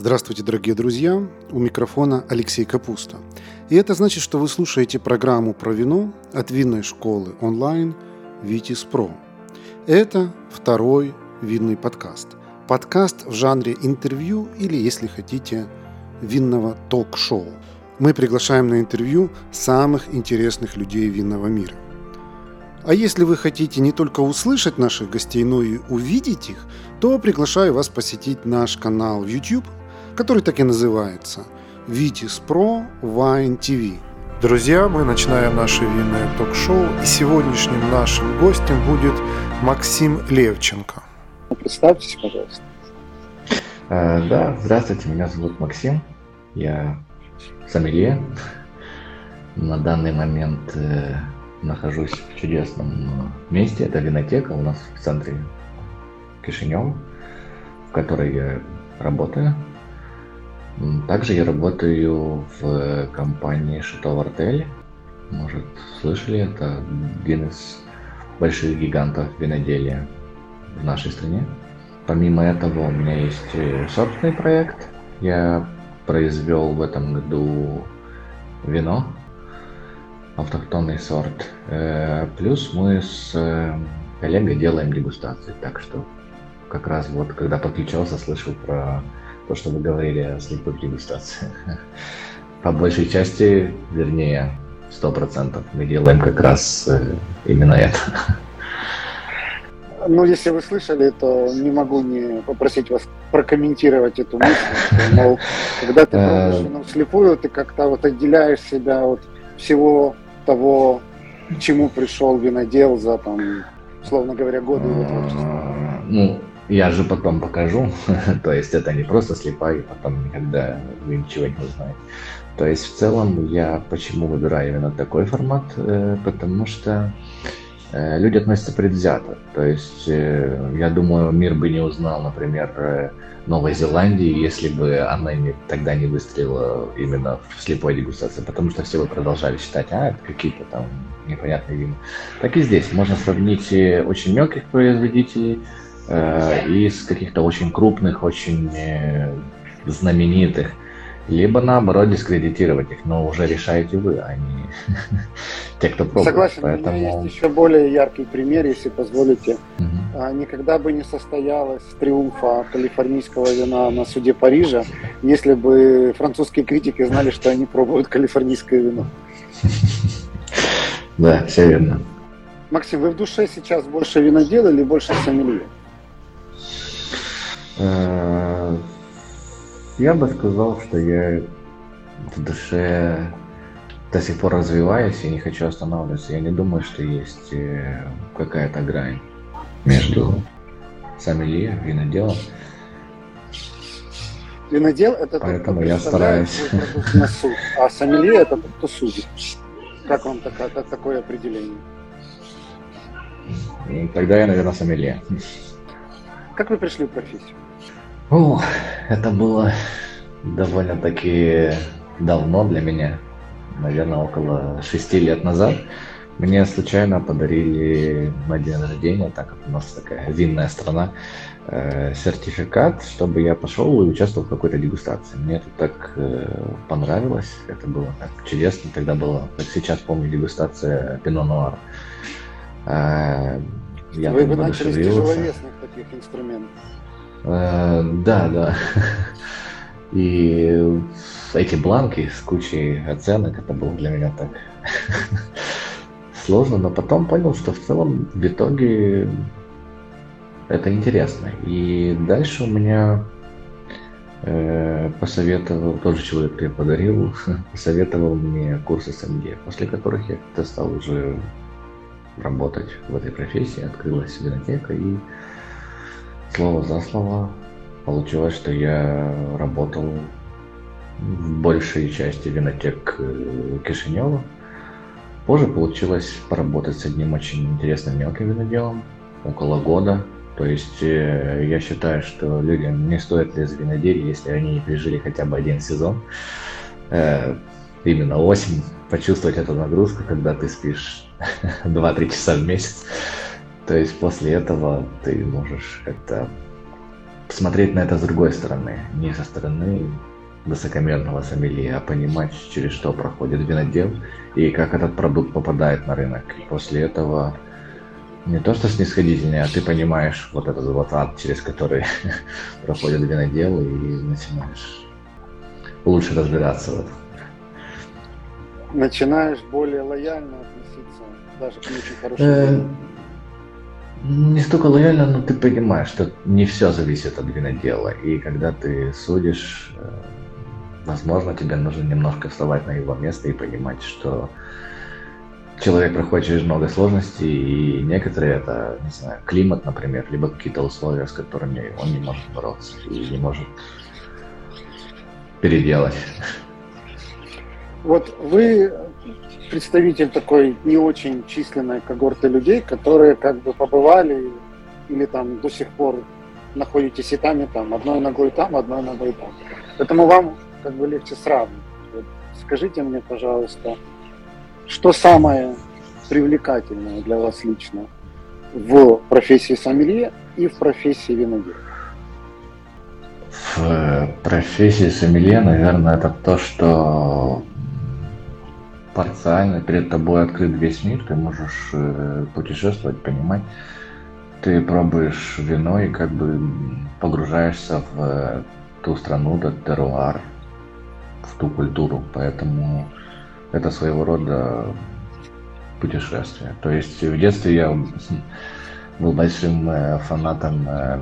Здравствуйте, дорогие друзья! У микрофона Алексей Капуста. И это значит, что вы слушаете программу про вино от винной школы онлайн «Витис Про». Это второй винный подкаст. Подкаст в жанре интервью или, если хотите, винного ток-шоу. Мы приглашаем на интервью самых интересных людей винного мира. А если вы хотите не только услышать наших гостей, но и увидеть их, то приглашаю вас посетить наш канал YouTube – который так и называется Vitis Pro Wine TV. Друзья, мы начинаем наше винное ток-шоу, и сегодняшним нашим гостем будет Максим Левченко. Представьтесь, пожалуйста. А, да, здравствуйте, меня зовут Максим, я сомелье. На данный момент э, нахожусь в чудесном месте, это винотека у нас в центре Кишинева, в которой я работаю. Также я работаю в компании Chateau Артель. Может, слышали, это один из больших гигантов виноделия в нашей стране. Помимо этого у меня есть собственный проект. Я произвел в этом году вино, автохтонный сорт. Э, плюс мы с э, коллегой делаем дегустации. Так что как раз вот когда подключался, слышал про то, что вы говорили о слепых дегустациях. По большей части, вернее, сто процентов мы делаем как раз э, именно это. Ну, если вы слышали, то не могу не попросить вас прокомментировать эту мысль, что, мол, когда ты пробуешь э, вино вслепую, ты как-то вот отделяешь себя от всего того, к чему пришел винодел за, там, условно говоря, годы его творчества. Ну, я же потом покажу. То есть это не просто слепая, и потом никогда вы ничего не узнаете. То есть в целом я почему выбираю именно такой формат? Э, потому что э, люди относятся предвзято. То есть э, я думаю, мир бы не узнал, например, Новой Зеландии, если бы она не, тогда не выстрелила именно в слепой дегустации, потому что все бы продолжали считать, а, это какие-то там непонятные вина. Так и здесь. Можно сравнить очень мелких производителей, э, из каких-то очень крупных, очень э, знаменитых, либо наоборот дискредитировать их, но уже решаете вы, а не те, кто пробует. Согласен, Поэтому... у меня есть еще более яркий пример, если позволите. Угу. Никогда бы не состоялось триумфа калифорнийского вина на суде Парижа, если бы французские критики знали, что они пробуют калифорнийское вино. Да, все верно. Максим, вы в душе сейчас больше винодел или больше сомелье? Э, я бы сказал, что я в душе до сих пор развиваюсь и не хочу останавливаться. Я не думаю, что есть э, какая-то грань между сомелье, виноделом. Винодел это Поэтому я стараюсь. На суд, а сомелье это тот, кто судит. Как вам такое, такое определение? Тогда я, наверное, сомелье. Как вы пришли в профессию? О, это было довольно-таки давно для меня, наверное, около шести лет назад. Мне случайно подарили на день рождения, так как у нас такая винная страна, э, сертификат, чтобы я пошел и участвовал в какой-то дегустации. Мне это так э, понравилось, это было так чудесно. Тогда была, как сейчас помню, дегустация Пино Нуар. Э, я Вы, вы начали с тяжеловесных таких инструментов. Э, да, да. И эти бланки с кучей оценок, это было для меня так сложно, но потом понял, что в целом в итоге это интересно. И дальше у меня э, посоветовал, тоже человек мне подарил, посоветовал мне курсы СМГ, после которых я стал уже работать в этой профессии, открылась винотека и слово за слово получилось, что я работал в большей части винотек э, Кишинева. Позже получилось поработать с одним очень интересным мелким виноделом, около года. То есть э, я считаю, что людям не стоит лезть в виноделие, если они не пережили хотя бы один сезон. Э, именно осень, почувствовать эту нагрузку, когда ты спишь 2-3 часа в месяц. То есть после этого ты можешь как-то смотреть на это с другой стороны, не со стороны высокомерного сомелье, а понимать, через что проходит винодел и как этот продукт попадает на рынок. И после этого не то что снисходительнее, а ты понимаешь вот этот вот ад, через который проходит винодел, и начинаешь лучше разбираться в этом. Начинаешь более лояльно относиться даже к очень хорошим Не столько лояльно, но ты понимаешь, что не все зависит от винодела. И когда ты судишь, э, возможно, тебе нужно немножко вставать на его место и понимать, что человек проходит через много сложностей, и некоторые это, не знаю, климат, например, либо какие-то условия, с которыми он не может бороться и не может переделать. Вот вы представитель такой не очень численной когорты людей, которые как бы побывали или там до сих пор находитесь и там, и там, одной ногой там, одной ногой там. Поэтому вам как бы легче сравнивать. Вот скажите мне, пожалуйста, что самое привлекательное для вас лично в профессии сомелье и в профессии винодела? В э, профессии сомелье, наверное, это то, что парциально перед тобой открыт весь мир, ты можешь э, путешествовать, понимать. Ты пробуешь вино и как бы погружаешься в э, ту страну, тот теруар, в ту культуру. Поэтому это своего рода путешествие. То есть в детстве я был большим э, фанатом э,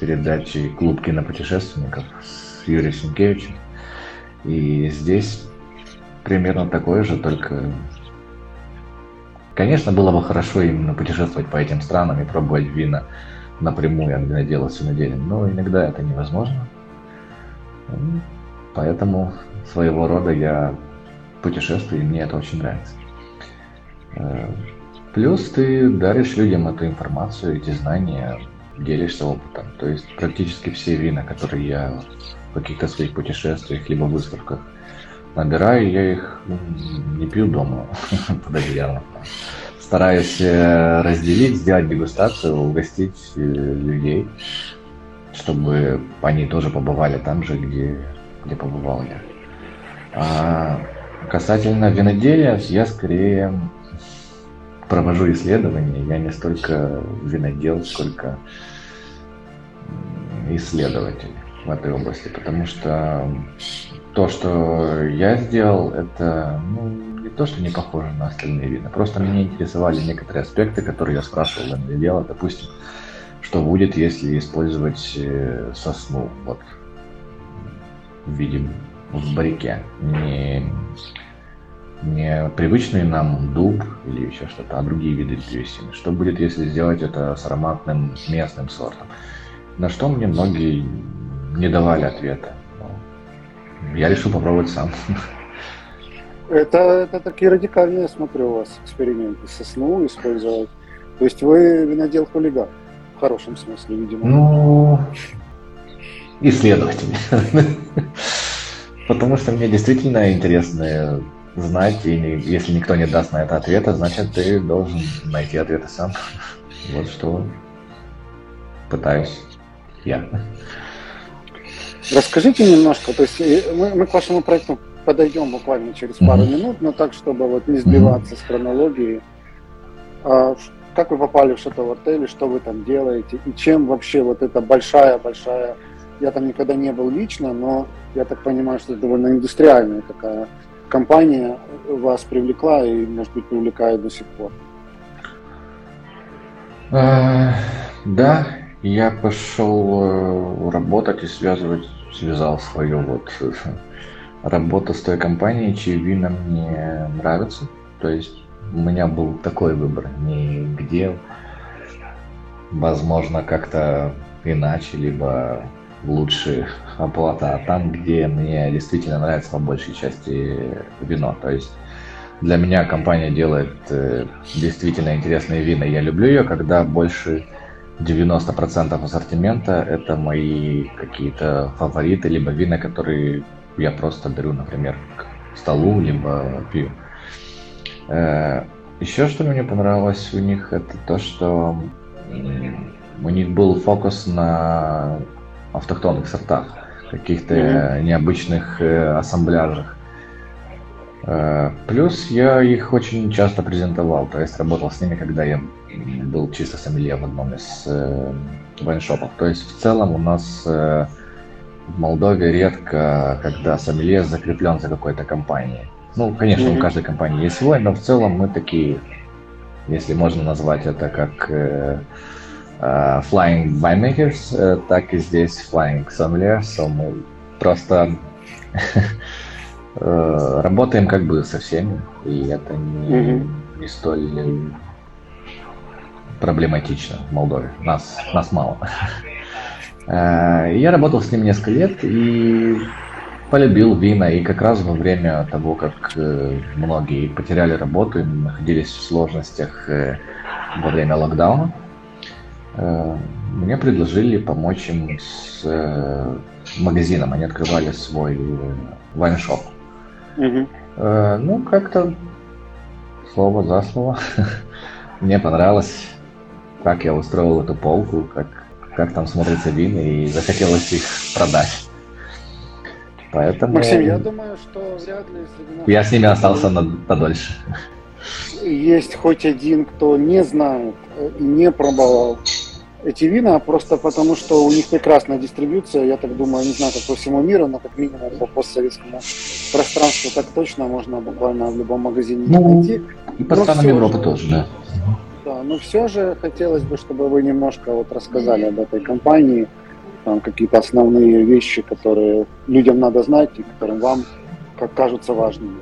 передачи «Клуб кинопутешественников» с Юрием Сенкевичем. И здесь примерно такое же, только... Конечно, было бы хорошо именно путешествовать по этим странам и пробовать вина напрямую от винодела с виноделем, но иногда это невозможно. Поэтому своего рода я путешествую, и мне это очень нравится. Э, плюс ты даришь людям эту информацию, эти знания, делишься опытом. То есть практически все вина, которые я в каких-то своих путешествиях либо выставках набираю, я их не пью дома под одеялом. Стараюсь э, разделить, сделать дегустацию, угостить э, людей, чтобы они тоже побывали там же, где, где побывал я. А касательно виноделия, я скорее провожу исследования. Я не столько винодел, сколько исследователь в этой области, потому что то, что я сделал, это ну, не то, что не похоже на остальные вина. Просто меня интересовали некоторые аспекты, которые я спрашивал на дело. Допустим, что будет, если использовать э, сосну вот, в виде в барике. Не, не привычный нам дуб или еще что-то, а другие виды древесины. Что будет, если сделать это с ароматным местным сортом? На что мне многие не давали ответа. Я решил попробовать сам. Это, это такие радикальные, смотрю, у вас эксперименты. Сосну использовать. То есть вы винодел хулиган. В хорошем смысле, видимо. Ну, исследователь. Потому что мне действительно интересно знать, и если никто не даст на это ответа, значит, ты должен найти ответы сам. Вот что пытаюсь я. Расскажите немножко, то есть э, мы, мы к вашему проекту подойдем буквально через пару mm-hmm. минут, но так, чтобы вот не сбиваться mm-hmm. с хронологии. А, как вы попали в Шато отель, что вы там делаете, и чем вообще вот эта большая-большая, я там никогда не был лично, но я так понимаю, что это довольно индустриальная такая компания вас привлекла и, может быть, привлекает до сих пор. А, да, я пошел э, работать и связывать, связал свою вот э, работу с той компанией, чьи вина мне нравятся. То есть у меня был такой выбор, не где, возможно, как-то иначе, либо лучше оплата, а там, где мне действительно нравится по большей части вино. То есть для меня компания делает э, действительно интересные вина. Я люблю ее, когда больше 90% ассортимента это мои какие-то фавориты, либо вина, которые я просто беру, например, к столу, либо пью. Э, еще что мне понравилось у них, это то, что у них был фокус на автохтонных сортах, каких-то mm-hmm. необычных э, ассамбляжах. Э, плюс я их очень часто презентовал, то есть работал с ними, когда я был чисто сомелье в одном из э, вайншопов. То есть в целом у нас э, в Молдове редко, когда сомелье закреплен за какой-то компанией. Ну, конечно, mm-hmm. у каждой компании есть свой, но в целом мы такие, если можно назвать это как э, э, Flying Winemakers, э, так и здесь Flying Sommeliers. So мы просто э, работаем как бы со всеми, и это не, mm-hmm. не столь проблематично в Молдове. Нас, нас мало. Э, я работал с ним несколько лет и полюбил вина. И как раз во время того, как э, многие потеряли работу и находились в сложностях э, во время локдауна, мне предложили помочь им с магазином. Они открывали свой вайншоп. Ну, как-то слово за слово. Мне понравилось, как я устроил эту полку, как как там смотрятся вины, и захотелось их продать. Поэтому... Максим, я думаю, что вряд ли среди нас... Я с ними остался на, подольше. Есть хоть один, кто не знает и не пробовал эти вина, просто потому что у них прекрасная дистрибьюция, я так думаю, не знаю, как по всему миру, но как минимум по постсоветскому пространству так точно можно буквально в любом магазине ну, найти. И по странам Европы же, тоже, да. Но все же хотелось бы, чтобы вы немножко вот рассказали об этой компании, там какие-то основные вещи, которые людям надо знать и которым вам как кажутся важными.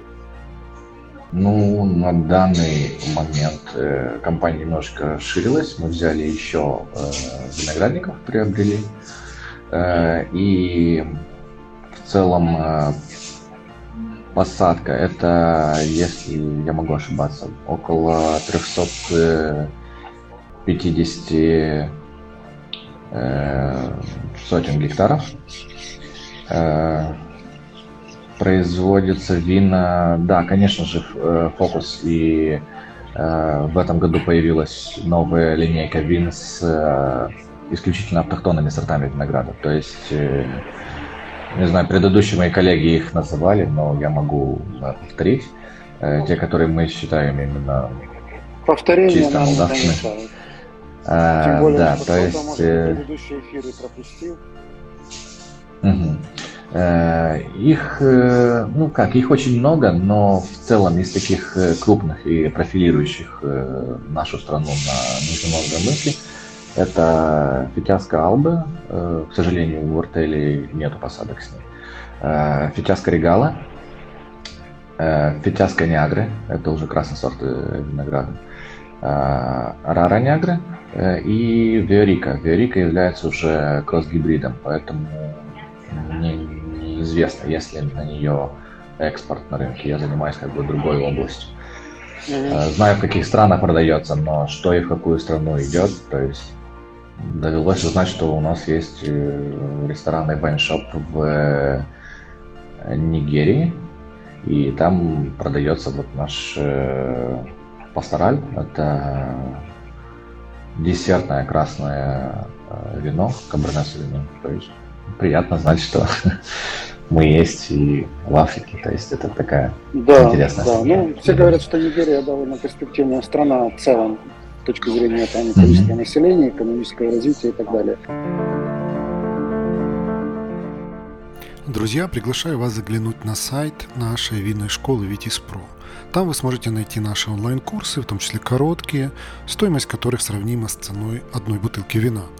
Ну, на данный момент э, компания немножко расширилась. Мы взяли еще э, виноградников, приобрели. Э, и в целом э, посадка. Это, если я могу ошибаться, около 350 э, сотен гектаров. Э, производится вина, да, конечно же, э, фокус и э, в этом году появилась новая линейка вин с э, исключительно автохтонными сортами винограда. То есть э, не знаю, предыдущие мои коллеги их называли, но я могу повторить. Э, те, которые мы считаем именно Повторение чисто молдавскими. А, Тем более, да, то есть... Может, э, предыдущие эфиры пропустил. Угу. Их, ну как, их очень много, но в целом из таких крупных и профилирующих нашу страну на международном рынке это Фитяска Албы. Э, к сожалению, в Артели нету посадок с ней. Э, Фитяска Регала. Э, Фитяска Ниагры. Это уже красный сорт винограда. Рара Ниагры и Виорика. Виорика является уже кросс-гибридом, поэтому мне неизвестно, есть ли на нее экспорт на рынке. Я занимаюсь как бы другой областью. Знаю, в каких странах продается, но что и в какую страну идет, то есть довелось узнать, что у нас есть э, ресторанный вайншоп в э, Нигерии, и там продается вот наш э, пастораль. Это десертное красное вино, каберне вино. То есть приятно знать, что мы есть и в Африке. То есть это такая да, интересная да. Ну, все говорят, что Нигерия довольно перспективная страна в целом точки зрения там, количества населения, экономического развития и так далее. Друзья, приглашаю вас заглянуть на сайт нашей винной школы Витис.Про. Там вы сможете найти наши онлайн-курсы, в том числе короткие, стоимость которых сравнима с ценой одной бутылки вина –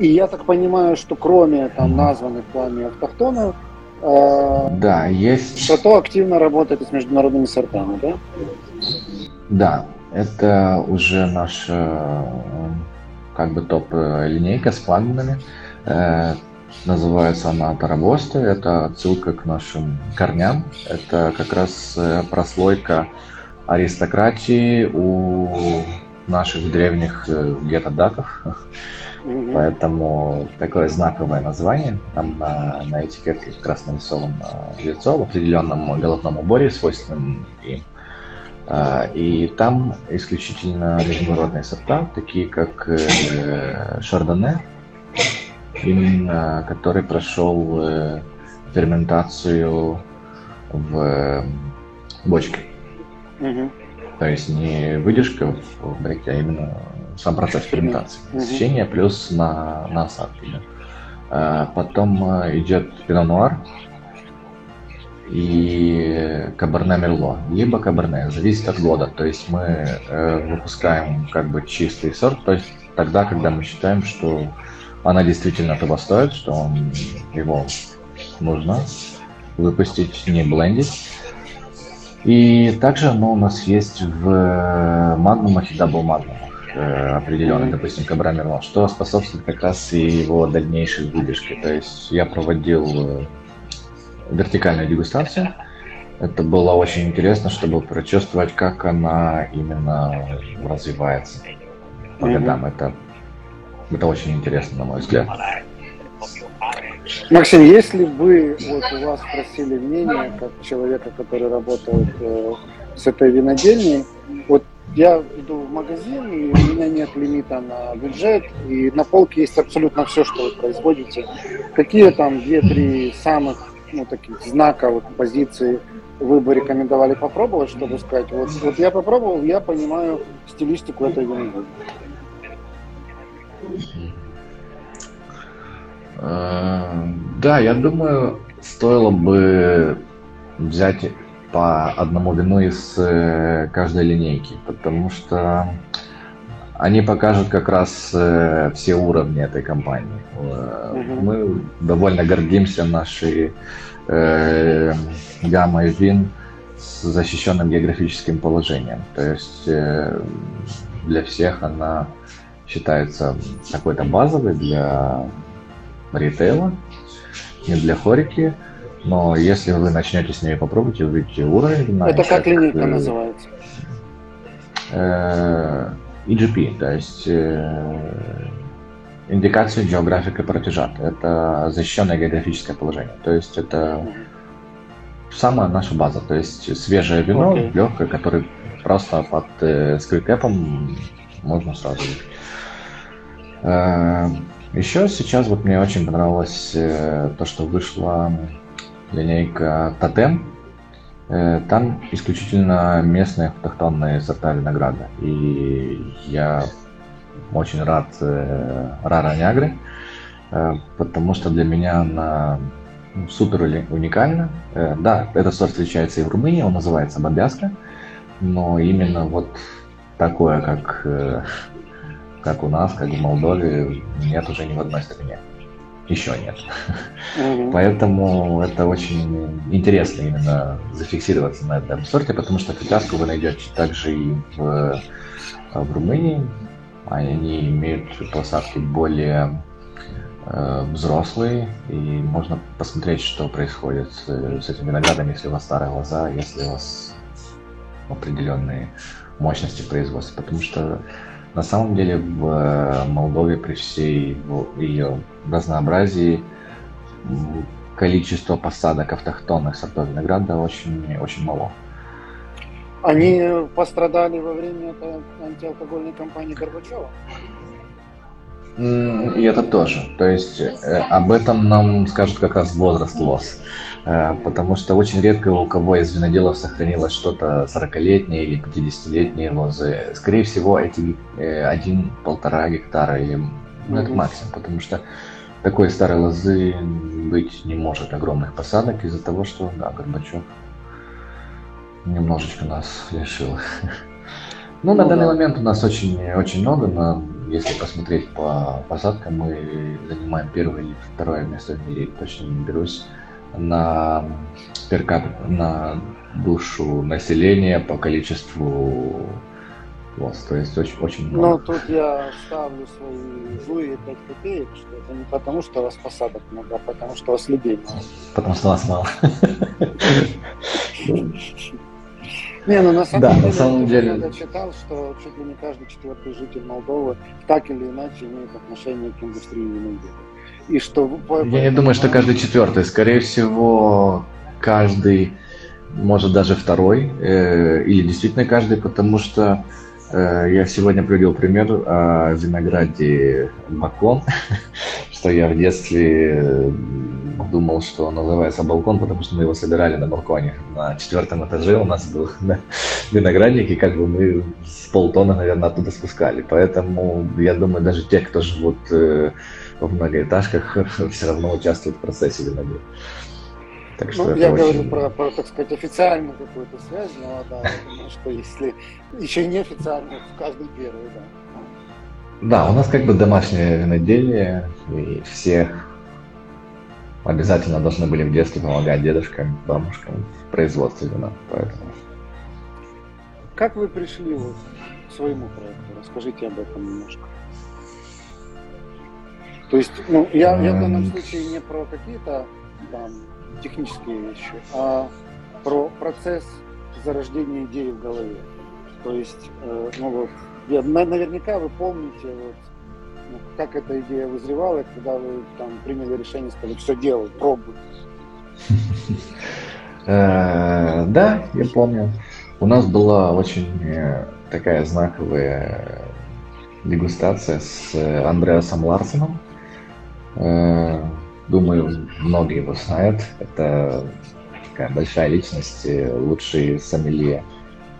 И я так понимаю, что кроме там названных вами автохтонов, э, да, есть. Шато активно работает с международными сортами, да? Да, это уже наша как бы топ-линейка с флагманами. Э, Называется она Тарабоста. Это отсылка к нашим корням. Это как раз э, прослойка аристократии у наших древних э, гетто-даков. Mm-hmm. Поэтому такое знаковое название. Там на, на этикетке как раз нарисовано лицо в определенном головном уборе, свойственном им. А, и там исключительно международные сорта, такие как э, Шардоне, именно который прошел э, ферментацию в бочке. Угу. То есть не выдержка в баррике, а именно сам процесс ферментации. Насыщение плюс на, на осадке. Да. А потом э, идет пино нуар и каберне мерло, либо каберне, зависит от года. То есть мы э, выпускаем как бы чистый сорт, то есть тогда, когда мы считаем, что она действительно того стоит, что он, его нужно выпустить, не блендить. И также оно у нас есть в магнумах и double магнумах э, определенных, mm-hmm. допустим, каберне мерло, что способствует как раз и его дальнейшей выдержке. То есть я проводил э, вертикальную дегустацию. Это было очень интересно, чтобы прочувствовать, как она именно развивается по mm-hmm. годам. Это это очень интересно, на мой взгляд. Максим, если бы вот у вас спросили мнение, как человека, который работает э, с этой винодельней, вот я иду в магазин, и у меня нет лимита на бюджет, и на полке есть абсолютно все, что вы производите. Какие там две-три самых ну, таких знаковых позиции вы бы рекомендовали попробовать, чтобы сказать, вот, вот я попробовал, я понимаю стилистику этой винодельни. Э, да, я думаю, стоило бы взять по одному вину из э, каждой линейки, потому что они покажут как раз э, все уровни этой компании. Мы довольно гордимся нашей э, гаммой вин с защищенным географическим положением. То есть для всех она считается какой-то базовый для ритейла, не для хорики. Но если вы начнете с ней попробовать, увидите уровень. Это как линейка называется? Э, EGP, то есть э, индикация географика протяжат. Это защищенное географическое положение. То есть это самая наша база. То есть свежее вино, okay. легкое, которое просто под э, скрикэпом можно сразу выпить. Э, Еще сейчас вот мне очень понравилось э, то, что вышла линейка Тотем. Э, там исключительно местные автохтонные сорта винограда. И я очень рад Рара Нягры, потому что для меня она ну, супер уникальна. Да, этот сорт встречается и в Румынии, он называется Бабяска, но именно вот такое, как как у нас, как в Молдове, нет уже ни в одной стране. Еще нет. Mm-hmm. Поэтому это очень интересно именно зафиксироваться на этом сорте, потому что фитаску вы найдете также и в, в Румынии. Они имеют посадки более э, взрослые, и можно посмотреть, что происходит с, с этим виноградом, если у вас старые глаза, если у вас определенные мощности производства. Потому что на самом деле в э, Молдове при всей ее разнообразии количество посадок автохтонных сортов винограда очень, очень мало. Они пострадали во время антиалкогольной кампании Горбачева? И это тоже. То есть э, об этом нам скажут как раз возраст лос. Э, потому что очень редко у кого из виноделов сохранилось что-то 40-летнее или 50-летние лозы. Скорее всего, эти э, один-полтора гектара или ну, это максимум, потому что такой старой лозы быть не может огромных посадок из-за того, что да, Горбачев немножечко нас лишил. Ну, на ну данный момент у нас очень, очень много, но если посмотреть по посадкам, мы занимаем первое или второе место в мире, точно не берусь на перкап, на душу населения по количеству Вот, то есть очень, очень много. Но тут я ставлю свои злые 5 копеек, что это не потому, что у вас посадок много, а потому, что у вас людей мало. Потому что вас мало. Не, ну на самом да, деле, на самом деле... я читал, что чуть ли не каждый четвертый житель Молдовы так или иначе имеет отношение к индустрии виноделия. И что... Я не думаю, что каждый четвертый. Скорее всего, каждый, может даже второй, э, или действительно каждый, потому что э, я сегодня привел пример о винограде Бакон, что я в детстве думал, что он называется балкон, потому что мы его собирали на балконе. На четвертом этаже у нас был виноградник, и как бы мы с полтона, наверное, оттуда спускали. Поэтому я думаю, даже те, кто живут э, в многоэтажках, все равно участвуют в процессе виноделия. Так что ну, я очень... говорю про, про, так сказать, официальную какую-то связь, но да, я думаю, что если еще неофициально, в каждый первый, да. Да, у нас как бы домашнее виноделие, и все обязательно должны были в детстве помогать дедушкам, бабушкам в производстве вина, поэтому... Как вы пришли вот к своему проекту? Расскажите об этом немножко. То есть, ну, я, я в данном случае не про какие-то там технические вещи, а про процесс зарождения идеи в голове. То есть, э, ну вот, я, наверняка вы помните, вот, ну, как эта идея вызревала, когда вы там приняли решение, сказали, все делай, пробуй. Э, да, я помню. У нас была очень э, такая знаковая дегустация с Андреасом Ларсеном. Э, думаю, многие его знают. Это такая большая личность, лучший сомелье,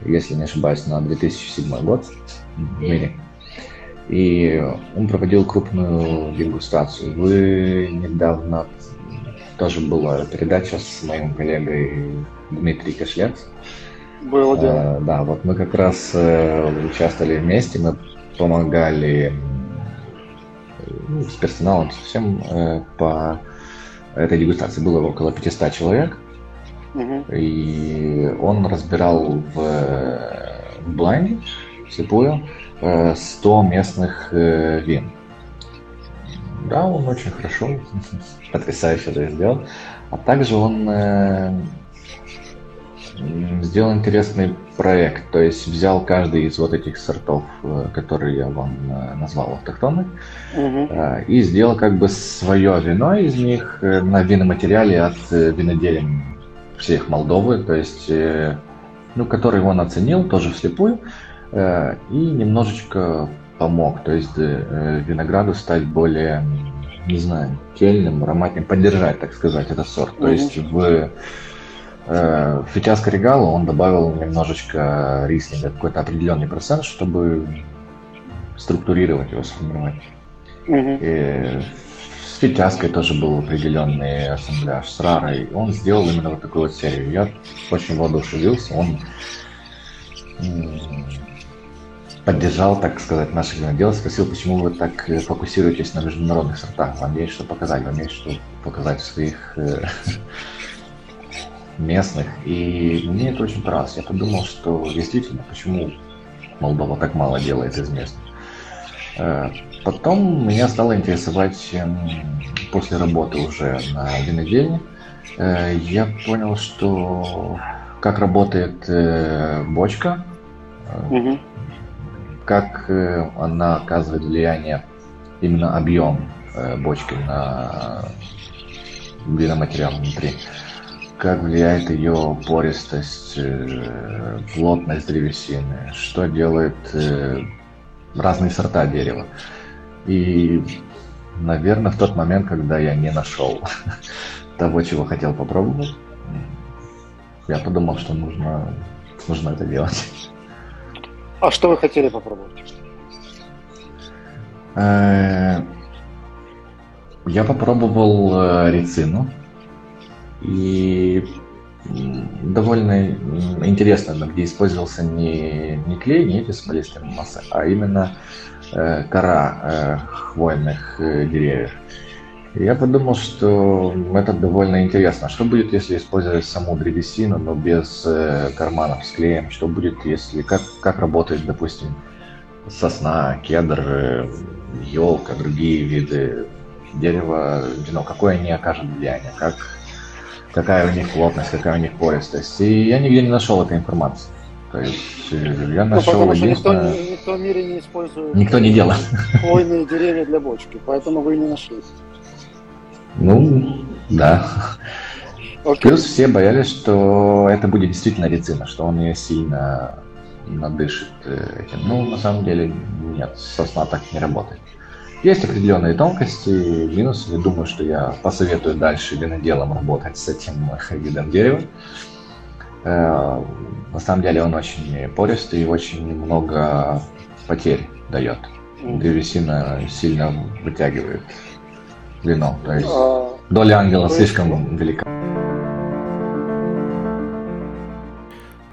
если не ошибаюсь, на 2007 год в мире. И он проводил крупную дегустацию. Вы недавно тоже была передача с моим коллегой Дмитрием Кошлец. Было дело. А, да, вот мы как раз э, участвовали вместе, мы помогали ну, с персоналом совсем э, по этой дегустации. Было около 500 человек. Угу. И он разбирал в, в блайнде, слепую, 100 местных э, вин. Да, он очень хорошо, потрясающе это сделал. А также он э, сделал интересный проект, то есть взял каждый из вот этих сортов, э, которые я вам назвал автохтонных, угу. и сделал как бы свое вино из них на виноматериале от виноделин всех Молдовы, то есть, ну, который он оценил тоже вслепую, Э, и немножечко помог, то есть э, винограду стать более, не знаю, тельным, ароматным, поддержать, так сказать, этот сорт. То есть в э, Фитяс Корригало он добавил немножечко рислинга, какой-то определенный процент, чтобы структурировать его, сформировать. И с Фитяской тоже был определенный ассамбляж, с Рарой. Он сделал именно вот такую вот серию. Я очень воодушевился. Он поддержал, так сказать, наших винодел, спросил, почему вы так э, фокусируетесь на международных сортах, вам есть что показать, вам есть что показать в своих э, местных. И мне это очень понравилось. Я подумал, что действительно, почему Молдова так мало делает из местных. Э, потом меня стало интересовать после работы уже на винодельне. Я понял, что как работает бочка, угу как э, она оказывает влияние, именно объем э, бочки на биоматериал внутри, как влияет ее пористость, э, плотность древесины, что делает разные сорта дерева. И, наверное, в тот момент, когда я не нашел того, чего хотел попробовать, я подумал, что нужно, нужно это делать. А что вы хотели попробовать? Э, я попробовал э, рецину. И довольно интересно, где использовался не, не клей, не эти смолистые массы, а именно э, кора хвойных деревьев. Я подумал, что это довольно интересно. Что будет, если использовать саму древесину, но без э, карманов с клеем? Что будет, если как, как работает, допустим, сосна, кедр, елка, другие виды дерева, вино, какое они окажут влияние, как, какая у них плотность, какая у них пористость. И я нигде не нашел этой информации. То есть э, я нашел ну, единственное... Никто, никто в мире не использует... Никто не делал. Хвойные деревья для бочки, поэтому вы не нашли. Ну, да. Okay. Плюс все боялись, что это будет действительно рецина, что он ее сильно надышит э, этим. Ну, на самом деле, нет, сосна так не работает. Есть определенные тонкости, минусы. Я думаю, что я посоветую дальше виноделам работать с этим видом дерева. Э, на самом деле он очень пористый и очень много потерь дает. Древесина сильно вытягивает вино. То есть а, доля ангела слишком велика.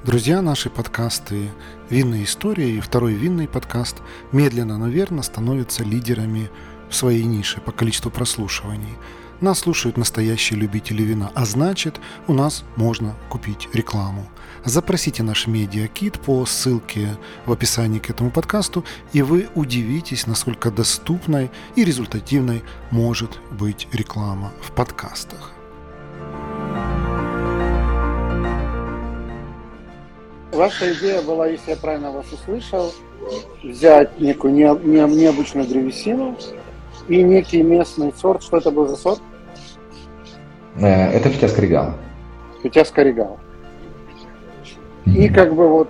Друзья, наши подкасты «Винные истории» и второй винный подкаст медленно, но верно становятся лидерами в своей нише по количеству прослушиваний. Нас слушают настоящие любители вина, а значит, у нас можно купить рекламу. Запросите наш медиакит по ссылке в описании к этому подкасту, и вы удивитесь, насколько доступной и результативной может быть реклама в подкастах. Ваша идея была, если я правильно вас услышал, взять некую не, не, необычную древесину и некий местный сорт. Что это был за сорт? Э, это Фитяс Корригал. Фитяс Корригал. И как бы вот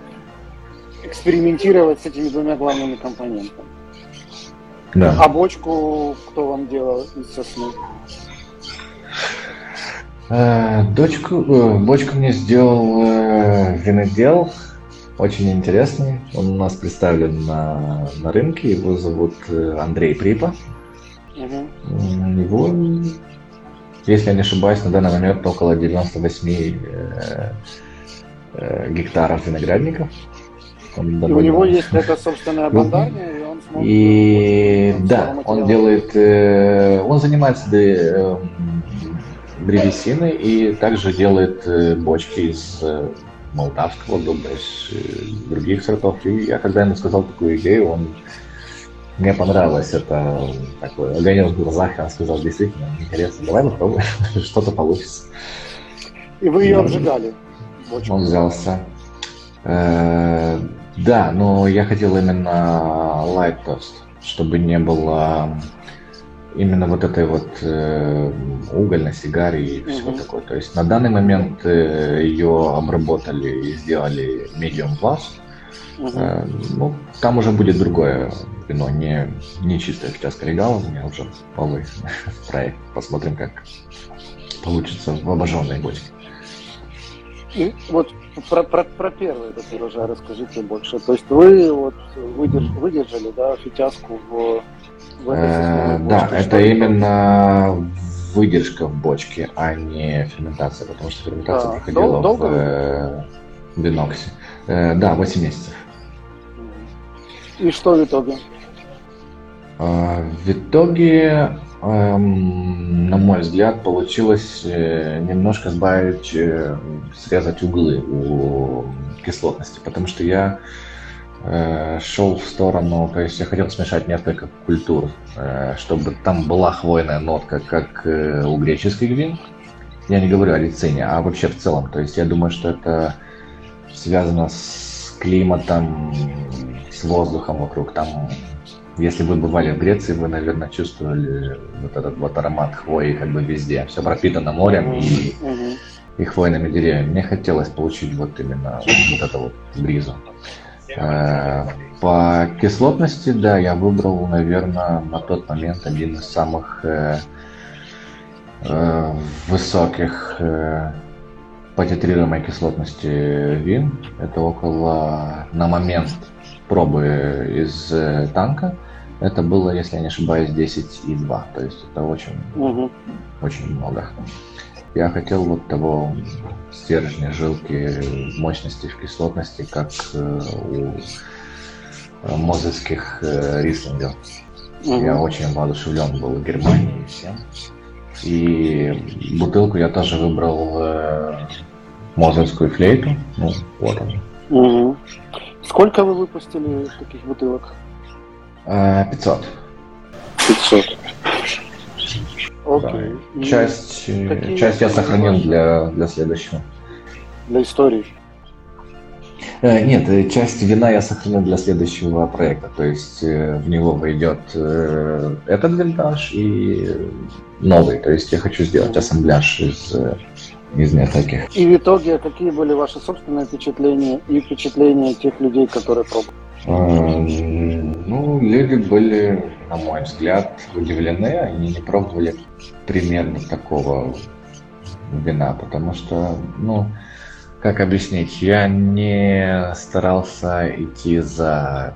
экспериментировать с этими двумя главными компонентами. Да. А бочку кто вам делал из сосны? Э, дочку, э, бочку мне сделал э, винодел, очень интересный. Он у нас представлен на, на рынке, его зовут э, Андрей Припа. Угу. Его, если я не ошибаюсь, на данный момент около 98 э, э, гектаров виноградников. Он и у него есть это собственная бандарня, и он смог... И да, он делает... Э, он занимается э, древесиной и также делает э, бочки из э, молдавского дуба, из э, других сортов. И я когда ему сказал такую идею, он мне понравилось это такой огонек в глазах, он сказал, действительно, интересно, давай попробуем, что-то получится. И вы ее обжигали? Бочку. Он взялся. Да, но я хотел именно light toast, чтобы не было именно вот этой вот э, угольной сигаре и mm-hmm. все такое. То есть на данный момент э, ее обработали и сделали medium plus. Mm-hmm. Э, ну, там уже будет другое вино, не, не чистое сейчас коррегал, у меня уже полный проект. Посмотрим, как получится в обожженной бочке. И вот про, про, про первый этот урожай расскажите больше. То есть вы вот выдерж, выдержали да, фитяску в Э, да, это именно выдержка в бочке, а не ферментация, потому что ферментация а, проходила в э, биноксе. Э, да, 8 месяцев. И что в итоге? Э, в итоге, э, на мой взгляд, получилось э, немножко сбавить, э, срезать углы у кислотности, потому что я Э, шел в сторону, то есть я хотел смешать несколько культур, э, чтобы там была хвойная нотка, как э, у греческих вин. Я не говорю о лицине, а вообще в целом. То есть я думаю, что это связано с климатом, с воздухом вокруг. Там, если вы бывали в Греции, вы, наверное, чувствовали вот этот вот аромат хвои как бы везде. Все пропитано морем и, и хвойными деревьями. Мне хотелось получить вот именно вот эту вот бризу. Э, по кислотности, да, я выбрал, наверное, на тот момент один из самых э, э, высоких по титрируемой кислотности вин. Это около, на момент пробы из танка, это было, если я не ошибаюсь, 10,2. То есть это очень, угу. очень много. Я хотел вот того стержня, жилки, мощности в кислотности, как э, у э, мозельских э, рислингов. Угу. Я очень воодушевлен был Германией и всем. И бутылку я тоже выбрал э, Мозырскую флейту. Ну, вот она. Угу. Сколько вы выпустили таких бутылок? 500. 500. Окей. Да. Часть, э, часть я сохранил для, для следующего. Для истории? Э, нет, э, часть вина я сохранил для следующего проекта. То есть в него войдет этот винтаж и новый. То есть я хочу сделать ассамбляж из, из нескольких. И в итоге какие были ваши собственные впечатления и впечатления тех людей, которые пробовали? Ну, люди были, на мой взгляд, удивлены. Они не пробовали примерно такого вина, потому что, ну, как объяснить, я не старался идти за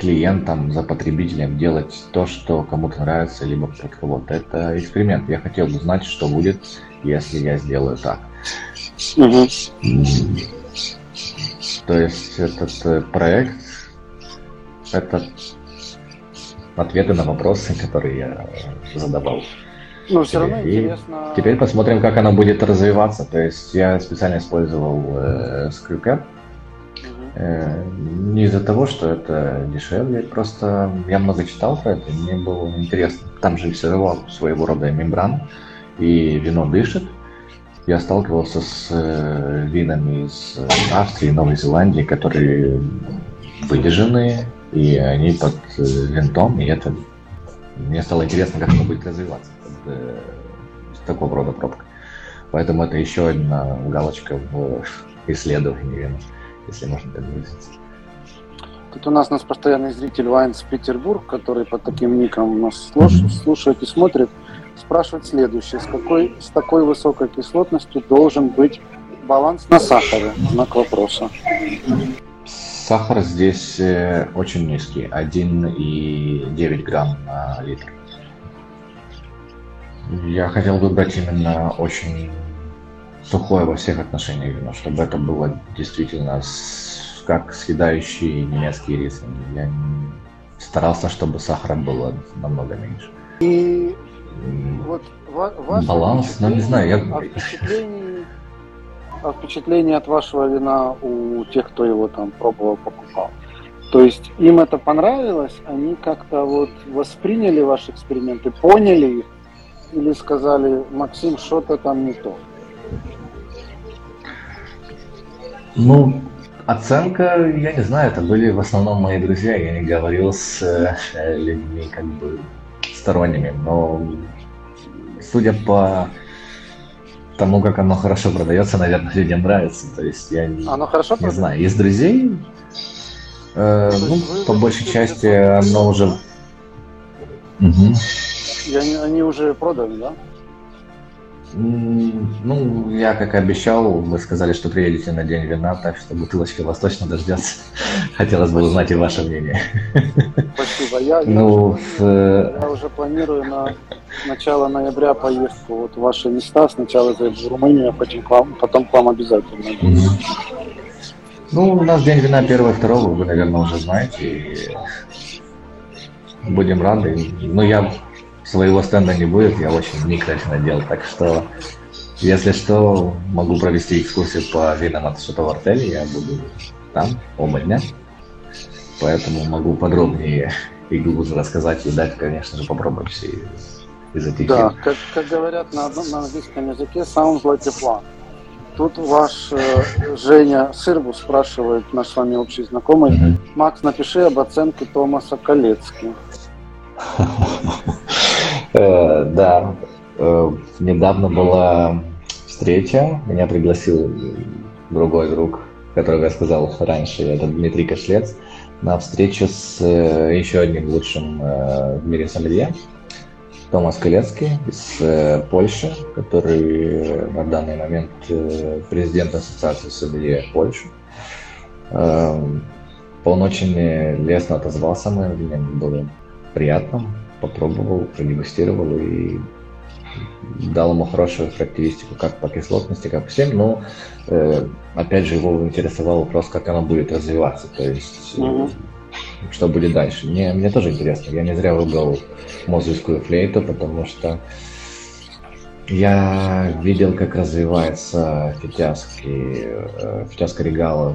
клиентом, за потребителем, делать то, что кому-то нравится, либо под кого-то. Это эксперимент. Я хотел бы знать, что будет, если я сделаю так. Угу. То есть этот э, проект это ответы на вопросы, которые я задавал. Ну, все равно и интересно. Теперь посмотрим, как оно будет развиваться. То есть я специально использовал э, Screwcap. Э, не из-за того, что это дешевле, просто я много читал про это, мне было интересно. Там же все равно своего рода мембрана, и вино дышит. Я сталкивался с э, винами из Австрии, Новой Зеландии, которые выдержанные, и они под э, винтом, и это мне стало интересно, как оно будет развиваться под, э, такого рода пробкой. Поэтому это еще одна галочка в исследовании если можно так выразиться. Тут у нас, у нас постоянный зритель Вайнс Петербург, который под таким ником нас слушает, слушает и смотрит, спрашивает следующее. С, какой, с такой высокой кислотностью должен быть баланс на сахаре? Знак вопроса. Сахар здесь э, очень низкий, 1,9 грамм на литр. Я хотел выбрать именно очень сухое во всех отношениях вино, чтобы это было действительно с, как съедающий немецкий рис. Я старался, чтобы сахара было намного меньше. И вот баланс, ну не знаю, я... Впечатлений а впечатление от вашего вина у тех, кто его там пробовал, покупал? То есть им это понравилось, они как-то вот восприняли ваши эксперименты, поняли их, или сказали, Максим, что-то там не то? Ну, оценка, я не знаю, это были в основном мои друзья, я не говорил с э, людьми как бы сторонними, но судя по тому, как оно хорошо продается, наверное, людям нравится. То есть я оно хорошо не продается? знаю. Из друзей, э, ну, по большей части оно уже... Угу. И они, они уже продали, да? Ну, я, как и обещал, вы сказали, что приедете на День вина, так что бутылочка вас точно дождется. Хотелось бы узнать и ваше мнение. Спасибо. Я, ну, я, уже, я уже планирую на начало ноября поездку вот в ваши места. Сначала в Румынию, а потом к вам, потом к вам обязательно. Ну, у нас День вина 1-2, вы, наверное, уже знаете. И будем рады. Ну, я своего стенда не будет, я очень микро надел, так что если что, могу провести экскурсию по винам от Шато Артели, я буду там оба дня, поэтому могу подробнее и глубже рассказать и дать, конечно же, попробовать все из этих Да, как, как говорят на, одном, на английском языке, sounds like a plan. Тут ваш э, Женя Сырбу спрашивает, наш с вами общий знакомый, mm-hmm. Макс, напиши об оценке Томаса Колецки. Э, да, э, недавно была встреча, меня пригласил другой друг, которого я сказал раньше, это Дмитрий Кошлец, на встречу с э, еще одним лучшим в мире сомелье, Томас Колецкий из Польши, который на данный момент президент Ассоциации сомелье Польши. Он очень лестно отозвался мне, было приятно попробовал, продегустировал и дал ему хорошую характеристику как по кислотности, как по всем, но э, опять же его интересовал вопрос, как оно будет развиваться, то есть mm-hmm. что будет дальше. Мне, мне тоже интересно, я не зря выбрал мозговскую флейту, потому что Я видел, как развивается фитяски, э, фитяска регалов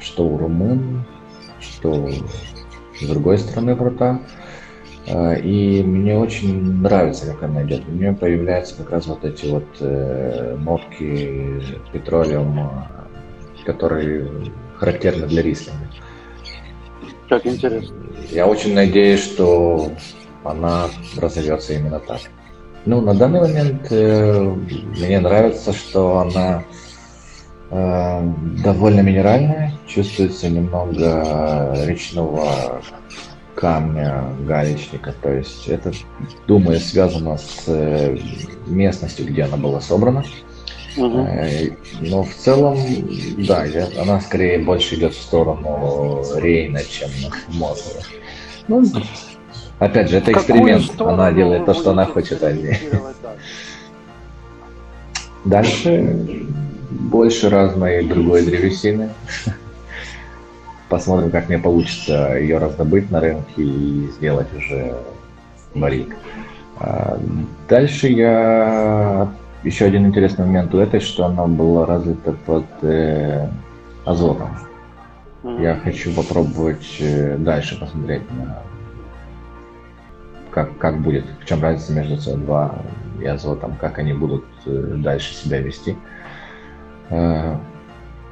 что у румын, что с другой стороны врата. Э, и мне очень нравится, как она идет. У нее появляются как раз вот эти вот э, нотки петролиума, которые характерны для рислинга. Как интересно. Я очень надеюсь, что она разовьется именно так. Ну, на данный момент э, мне нравится, что она э, довольно минеральная, чувствуется немного речного камня, галечника. То есть это, думаю, связано с э, местностью, где она была собрана. Угу. Но в целом, да, я, она скорее больше идет в сторону Рейна, чем Мозера. Ну, опять же, это эксперимент. Она делает то, что она хочет, а не... Дальше больше разной другой древесины. Посмотрим, как мне получится ее раздобыть на рынке и сделать уже барик. А, дальше я... Еще один интересный момент у этой, что она была развита под э, азотом. Mm-hmm. Я хочу попробовать э, дальше посмотреть на как, как будет, в чем разница между СО2 и азотом, как они будут э, дальше себя вести.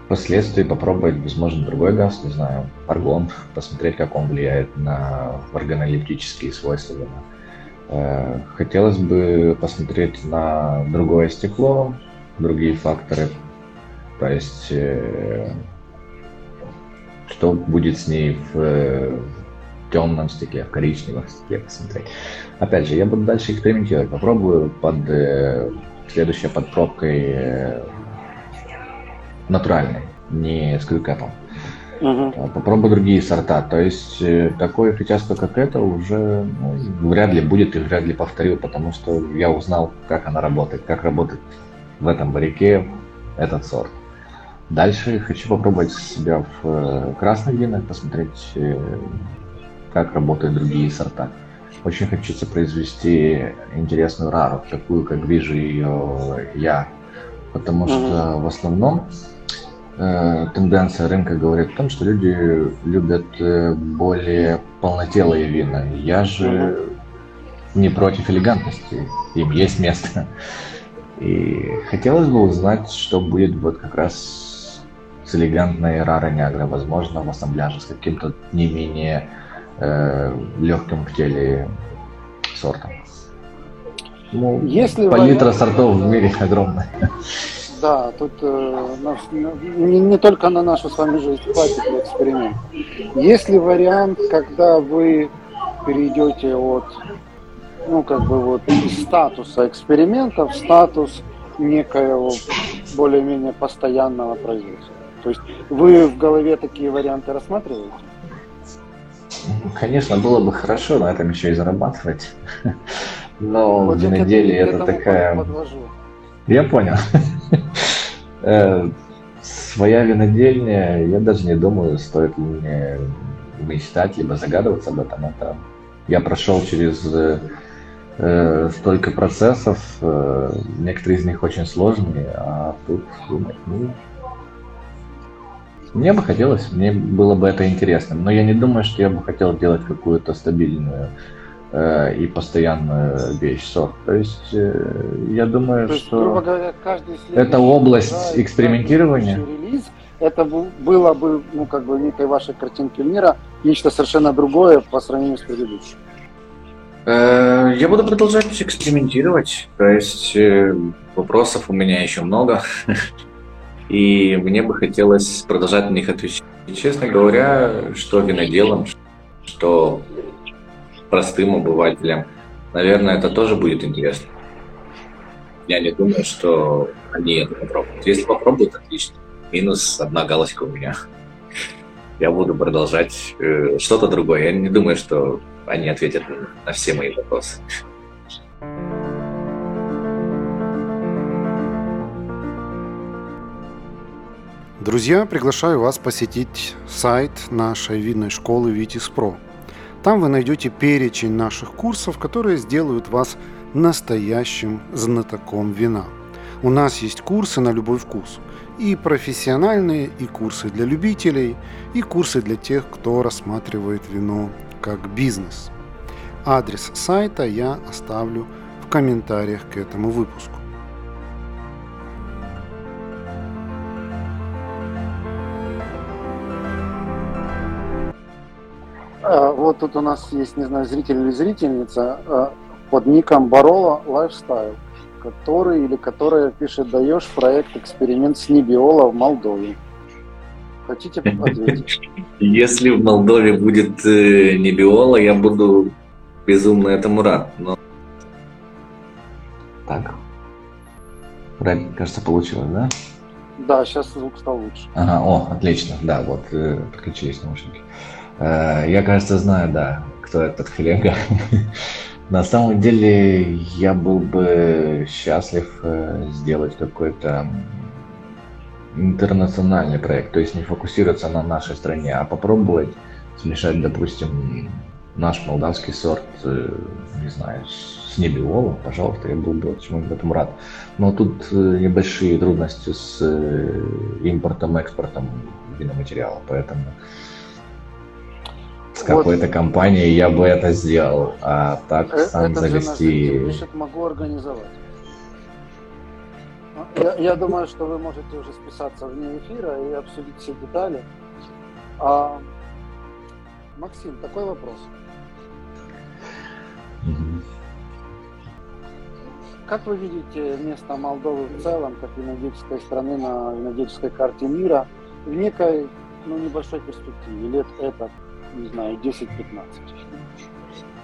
Э, впоследствии попробовать, возможно, другой газ, не знаю, аргон, посмотреть, как он влияет на органолептические свойства вина. Э, хотелось бы посмотреть на другое стекло, другие факторы, то есть э, что будет с ней в, в темном стекле, в коричневом стекле посмотреть. Опять же, я буду дальше экспериментировать, попробую под следующей под пробкой натуральный, не с крюкетом. Uh-huh. Попробуй другие сорта. То есть э, такое фичаска, как это, уже ну, вряд ли будет и вряд ли повторю, потому что я узнал, как она работает, как работает в этом барике этот сорт. Дальше хочу попробовать себя в э, красных винах, посмотреть, э, как работают другие сорта. Очень хочется произвести интересную рару, такую, как вижу ее я. Потому что uh-huh. в основном тенденция рынка говорит о том, что люди любят э, более полнотелые вина. Я же не против элегантности, им есть место. И хотелось бы узнать, что будет вот как раз с элегантной Рара Нягра, возможно, в ассамбляже с каким-то не менее э, легким в теле сортом. Ну, Если палитра сортов в мире огромная. Да, тут э, не, не только на нашу с вами жизнь хватит для эксперимента. Есть ли вариант, когда вы перейдете от, ну, как бы вот из статуса эксперимента в статус некоего более-менее постоянного производства? То есть вы в голове такие варианты рассматриваете? Конечно, было бы хорошо на этом еще и зарабатывать. Но вот на деле это такая... Подвожу. Я понял. Э, своя винодельня, я даже не думаю, стоит ли мне мечтать, либо загадываться об этом. Это я прошел через э, столько процессов, э, некоторые из них очень сложные, а тут думать, ну, мне бы хотелось, мне было бы это интересно, но я не думаю, что я бы хотел делать какую-то стабильную Э, и постоянную вещь, сорт. То есть э, я думаю, То есть, что говоря, это область да, экспериментирования. Релиз, это было бы, ну, как бы некой вашей картинки мира, нечто совершенно другое по сравнению с предыдущим. Э, я буду продолжать экспериментировать, то есть вопросов у меня еще много, и мне бы хотелось продолжать на них отвечать. Честно говоря, что виноделам, что простым обывателям. Наверное, это тоже будет интересно. Я не думаю, что они это попробуют. Если попробуют, отлично. Минус одна галочка у меня. Я буду продолжать э, что-то другое. Я не думаю, что они ответят на все мои вопросы. Друзья, приглашаю вас посетить сайт нашей винной школы Витис Про. Там вы найдете перечень наших курсов, которые сделают вас настоящим знатоком вина. У нас есть курсы на любой вкус. И профессиональные, и курсы для любителей, и курсы для тех, кто рассматривает вино как бизнес. Адрес сайта я оставлю в комментариях к этому выпуску. Вот тут у нас есть, не знаю, зритель или зрительница а, под ником Барола Lifestyle, который или которая пишет «Даешь проект «Эксперимент с Небиола» в Молдове». Хотите ответить? Если в Молдове будет э, Небиола, я буду безумно этому рад. Но... Так. Вроде, кажется, получилось, да? Да, сейчас звук стал лучше. Ага, о, отлично, да, вот, э, подключились наушники. Э, я, кажется, знаю, да, кто этот Хлега. На самом деле, я был бы счастлив э, сделать какой-то интернациональный проект, то есть не фокусироваться на нашей стране, а попробовать смешать, допустим, наш молдавский сорт, э, не знаю, с небиола, пожалуйста, я был бы очень в этом рад. Но тут небольшие трудности с импортом, экспортом виноматериала, поэтому с какой-то вот. компанией я бы это сделал, а так это, сам это завести... Пишет, могу организовать. Ну, я, я думаю, что вы можете уже списаться вне эфира и обсудить все детали. А, Максим, такой вопрос. Как вы видите место Молдовы в целом, как винодельческой страны на винодельческой карте мира в некой ну, небольшой перспективе, лет это не знаю, 10-15.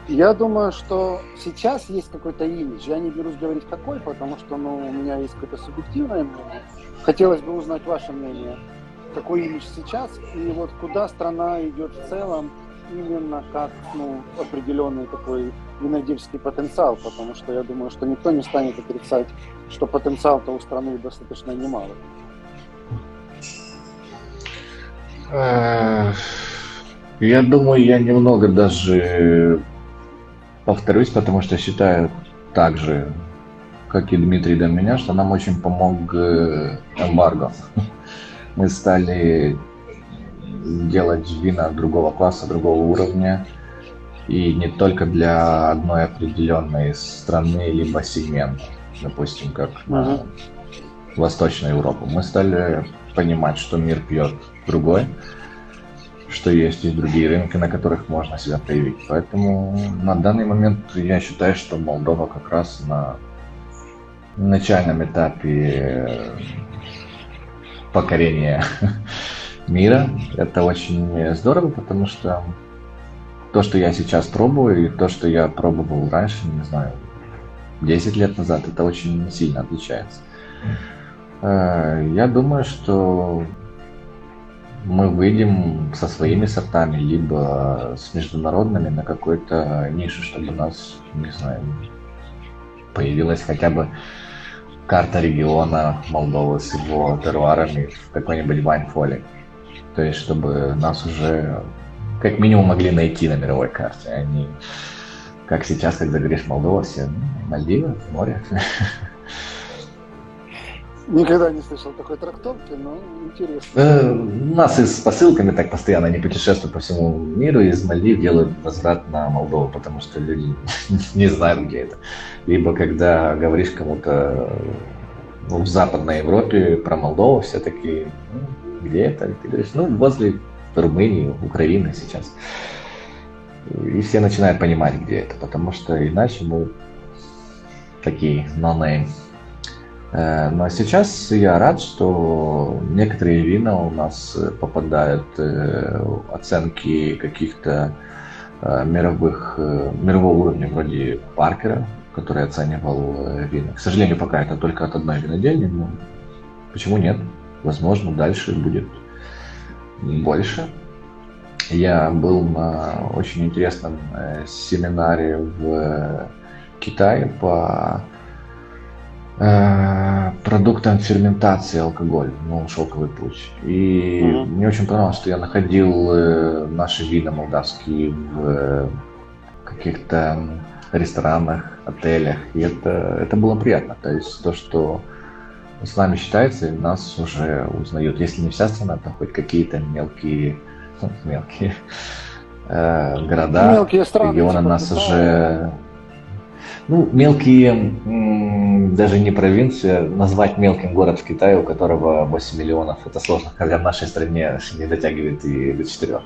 Я думаю, что сейчас есть какой-то имидж. Я не берусь говорить какой, потому что ну, у меня есть какое-то субъективное мнение. Хотелось бы узнать ваше мнение. Какой имидж сейчас и вот куда страна идет в целом именно как ну, определенный такой винодельский потенциал, потому что я думаю, что никто не станет отрицать, что потенциал-то у страны достаточно немалый. Я думаю, я немного даже повторюсь, потому что считаю так же, как и Дмитрий до меня, что нам очень помог э, эмбарго. Мы стали делать вина другого класса, другого уровня, и не только для одной определенной страны либо сегмента, допустим, как uh-huh. Восточная Европа. Мы стали понимать, что мир пьет другой, что есть и другие рынки, на которых можно себя проявить. Поэтому на данный момент я считаю, что Молдова как раз на начальном этапе покорения мира. Это очень здорово, потому что то, что я сейчас пробую, и то, что я пробовал раньше, не знаю, 10 лет назад, это очень сильно отличается. Э, я думаю, что мы выйдем со своими сортами, либо с международными на какой-то нише, чтобы у нас, не знаю, появилась хотя бы карта региона Молдовы с его теруарами в какой-нибудь вайнфоле. То есть, чтобы нас уже как минимум могли найти на мировой карте, а не как сейчас, когда говоришь Молдова, все Мальдивы, море. Никогда не слышал такой трактовки, но интересно. Э, нас и с посылками так постоянно не путешествуют по всему миру, из Мальдив делают возврат на Молдову, потому что люди не знают, где это. Либо когда говоришь кому-то ну, в Западной Европе про Молдову, все таки ну, где это? И ты говоришь, ну, возле Румынии, Украины сейчас. И все начинают понимать, где это, потому что иначе мы такие no-name. Э, но сейчас я рад, что некоторые вина у нас попадают э, в оценки каких-то э, мировых, мирового уровня, вроде Паркера, который оценивал вина. К сожалению, пока это только от одной винодельни, но почему нет? Возможно, дальше будет больше. Я был на очень интересном семинаре в Китае по Э, продуктом ферментации алкоголь, ну, шелковый путь. И mm-hmm. мне очень понравилось, что я находил э, наши вина молдавские в каких-то ресторанах, отелях. И это, это было приятно. То есть то, что с нами считается, нас уже узнают. Если не вся страна, то хоть какие-то мелкие, ну, мелкие э, города, мелкие страны, регионы типа нас Китая. уже... Ну, мелкие, даже не провинция, назвать мелким город в Китае, у которого 8 миллионов, это сложно, хотя в нашей стране не дотягивает и до 4.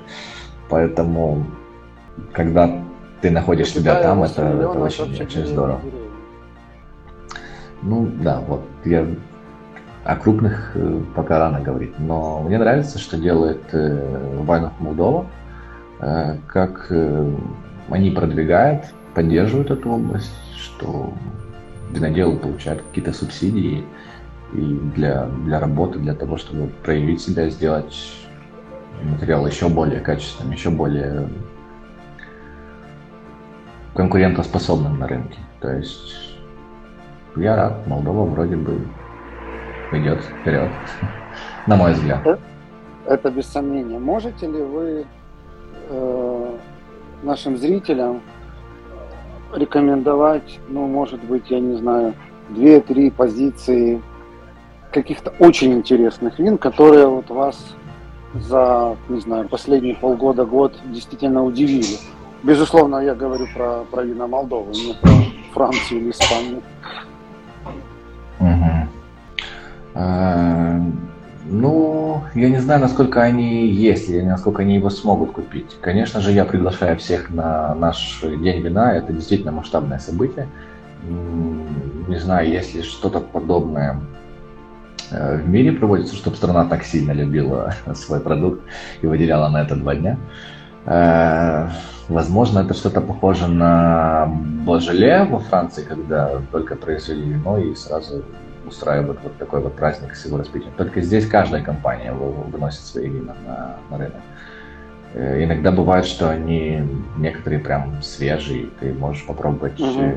Поэтому, когда ты находишь себя там, это, это очень, очень здорово. Ну да, вот я о крупных э, пока рано говорить, но мне нравится, что делает э, Вайнов Молдова, э, как они продвигают, поддерживают эту область, что виноделы получают какие-то субсидии и для, для работы, для того, чтобы проявить себя, сделать материал еще более качественным, еще более конкурентоспособным на рынке. То есть я рад, Молдова вроде бы идет вперед, на мой взгляд. Это, без сомнения. Можете ли вы э, нашим зрителям рекомендовать, ну, может быть, я не знаю, две-три позиции каких-то очень интересных вин, которые вот вас за, не знаю, последние полгода-год действительно удивили. Безусловно, я говорю про, про вина Молдовы, не про Францию или Испанию. Ну, я не знаю, насколько они есть, или насколько они его смогут купить. Конечно же, я приглашаю всех на наш День вина. Это действительно масштабное событие. Не знаю, если что-то подобное э, в мире проводится, чтобы страна так сильно любила свой продукт и выделяла на это два дня. Э, возможно, это что-то похоже на Божеле во Франции, когда только произвели вино и сразу устраивают вот такой вот праздник с его распитием. Только здесь каждая компания выносит свои вина на, на рынок. Э, иногда бывает, что они некоторые прям свежие, ты можешь попробовать угу.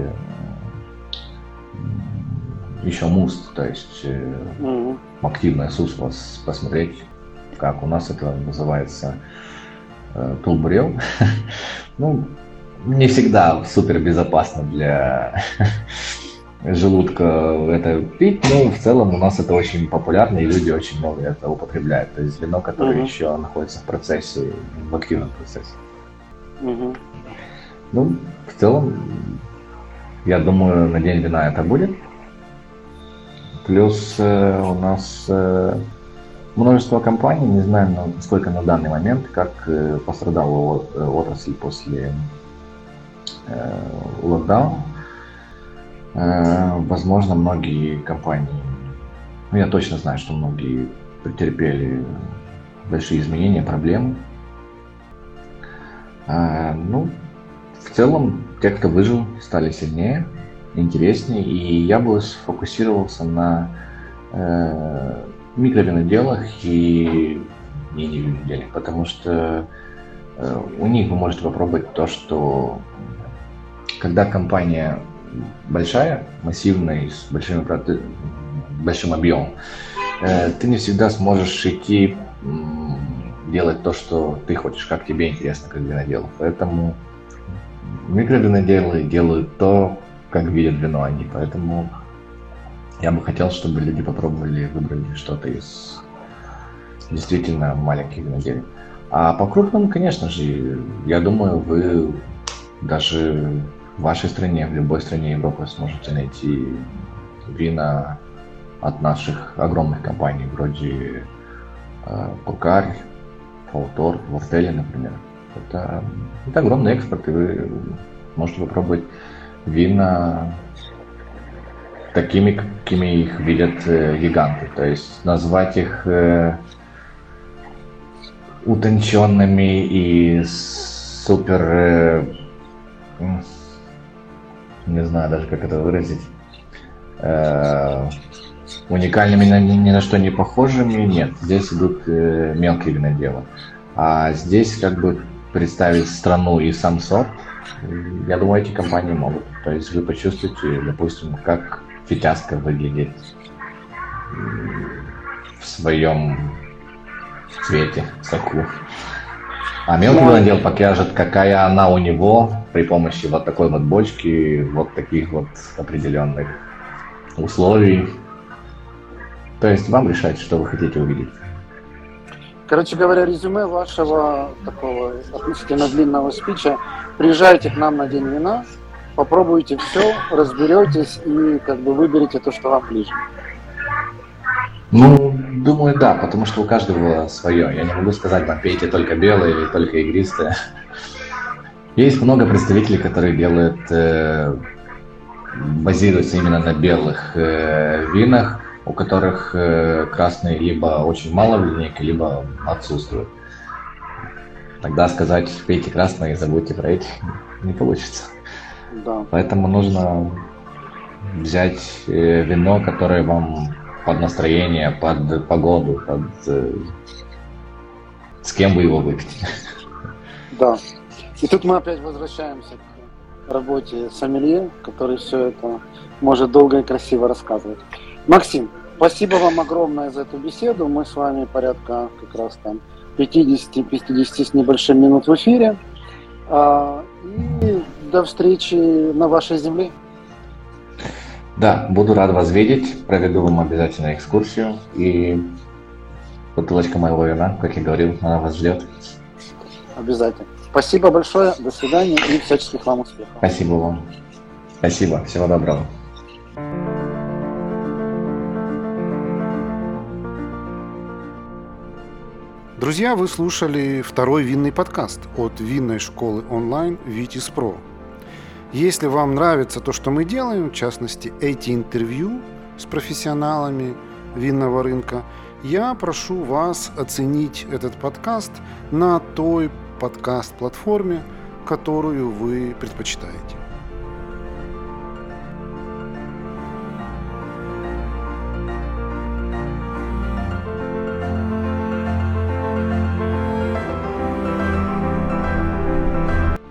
еще муст, то есть угу. активное сусло посмотреть, как у нас это называется Тулбурел. ну, не всегда супер безопасно для желудка это пить, но в целом у нас это очень популярно, и люди очень много это употребляют. То есть вино, которое uh-huh. еще находится в процессе, в активном процессе. Uh-huh. Ну, в целом, я думаю, на день вина это будет. Плюс э, у нас э, множество компаний, не знаю, насколько на данный момент, как э, пострадала э, отрасль после э, локдауна. Возможно, многие компании, ну я точно знаю, что многие претерпели большие изменения, проблемы. Ну, в целом, те, кто выжил, стали сильнее, интереснее, и я бы сфокусировался на микровиноделах и мини-виноделях, потому что э, у них вы можете попробовать то, что когда компания большая, массивная, с большим, большим объемом, э, ты не всегда сможешь идти делать то, что ты хочешь, как тебе интересно, как винодел. Поэтому микровиноделы делают то, как видят вино они. Поэтому я бы хотел, чтобы люди попробовали выбрали что-то из действительно маленьких виноделий. А по крупным, конечно же, я думаю, вы даже в вашей стране, в любой стране Европы сможете найти вина от наших огромных компаний, вроде э, Пуркарь, Фаутор, Вортели, например. Это, это огромный экспорт, и вы можете попробовать вина такими, какими их видят э, гиганты. То есть назвать их э, утонченными и супер... Э, не знаю даже, как это выразить. Э, уникальными ни, на что не похожими, нет. Здесь идут э, мелкие виноделы. А здесь как бы представить страну и сам сорт, я думаю, эти компании могут. То есть вы почувствуете, допустим, как фитяска выглядит в своем цвете, соку. А мелкий винодел покажет, какая она у него при помощи вот такой вот бочки, вот таких вот определенных условий. То есть вам решать, что вы хотите увидеть. Короче говоря, резюме вашего такого относительно длинного спича. Приезжайте к нам на День вина, попробуйте все, разберетесь и как бы выберите то, что вам ближе. Ну, думаю, да, потому что у каждого свое. Я не могу сказать, вам пейте только белые или только игристые. Есть много представителей, которые делают, э, базируются именно на белых э, винах, у которых э, красные либо очень мало в линейке, либо отсутствуют. Тогда сказать, пейте красное и забудьте про эти, не получится. Да. Поэтому нужно взять э, вино, которое вам под настроение, под погоду, под э, с кем вы его выпьете. Да. И тут мы опять возвращаемся к работе сомелье, который все это может долго и красиво рассказывать. Максим, спасибо вам огромное за эту беседу. Мы с вами порядка как раз там 50-50 с небольшим минут в эфире. А, и до встречи на вашей земле. Да, буду рад вас видеть. Проведу вам обязательно экскурсию. И бутылочка моего вина, как я говорил, она вас ждет. Обязательно. Спасибо большое. До свидания и всяческих вам успехов. Спасибо вам. Спасибо. Всего доброго. Друзья, вы слушали второй винный подкаст от винной школы онлайн Витис Про. Если вам нравится то, что мы делаем, в частности, эти интервью с профессионалами винного рынка, я прошу вас оценить этот подкаст на той подкаст-платформе, которую вы предпочитаете.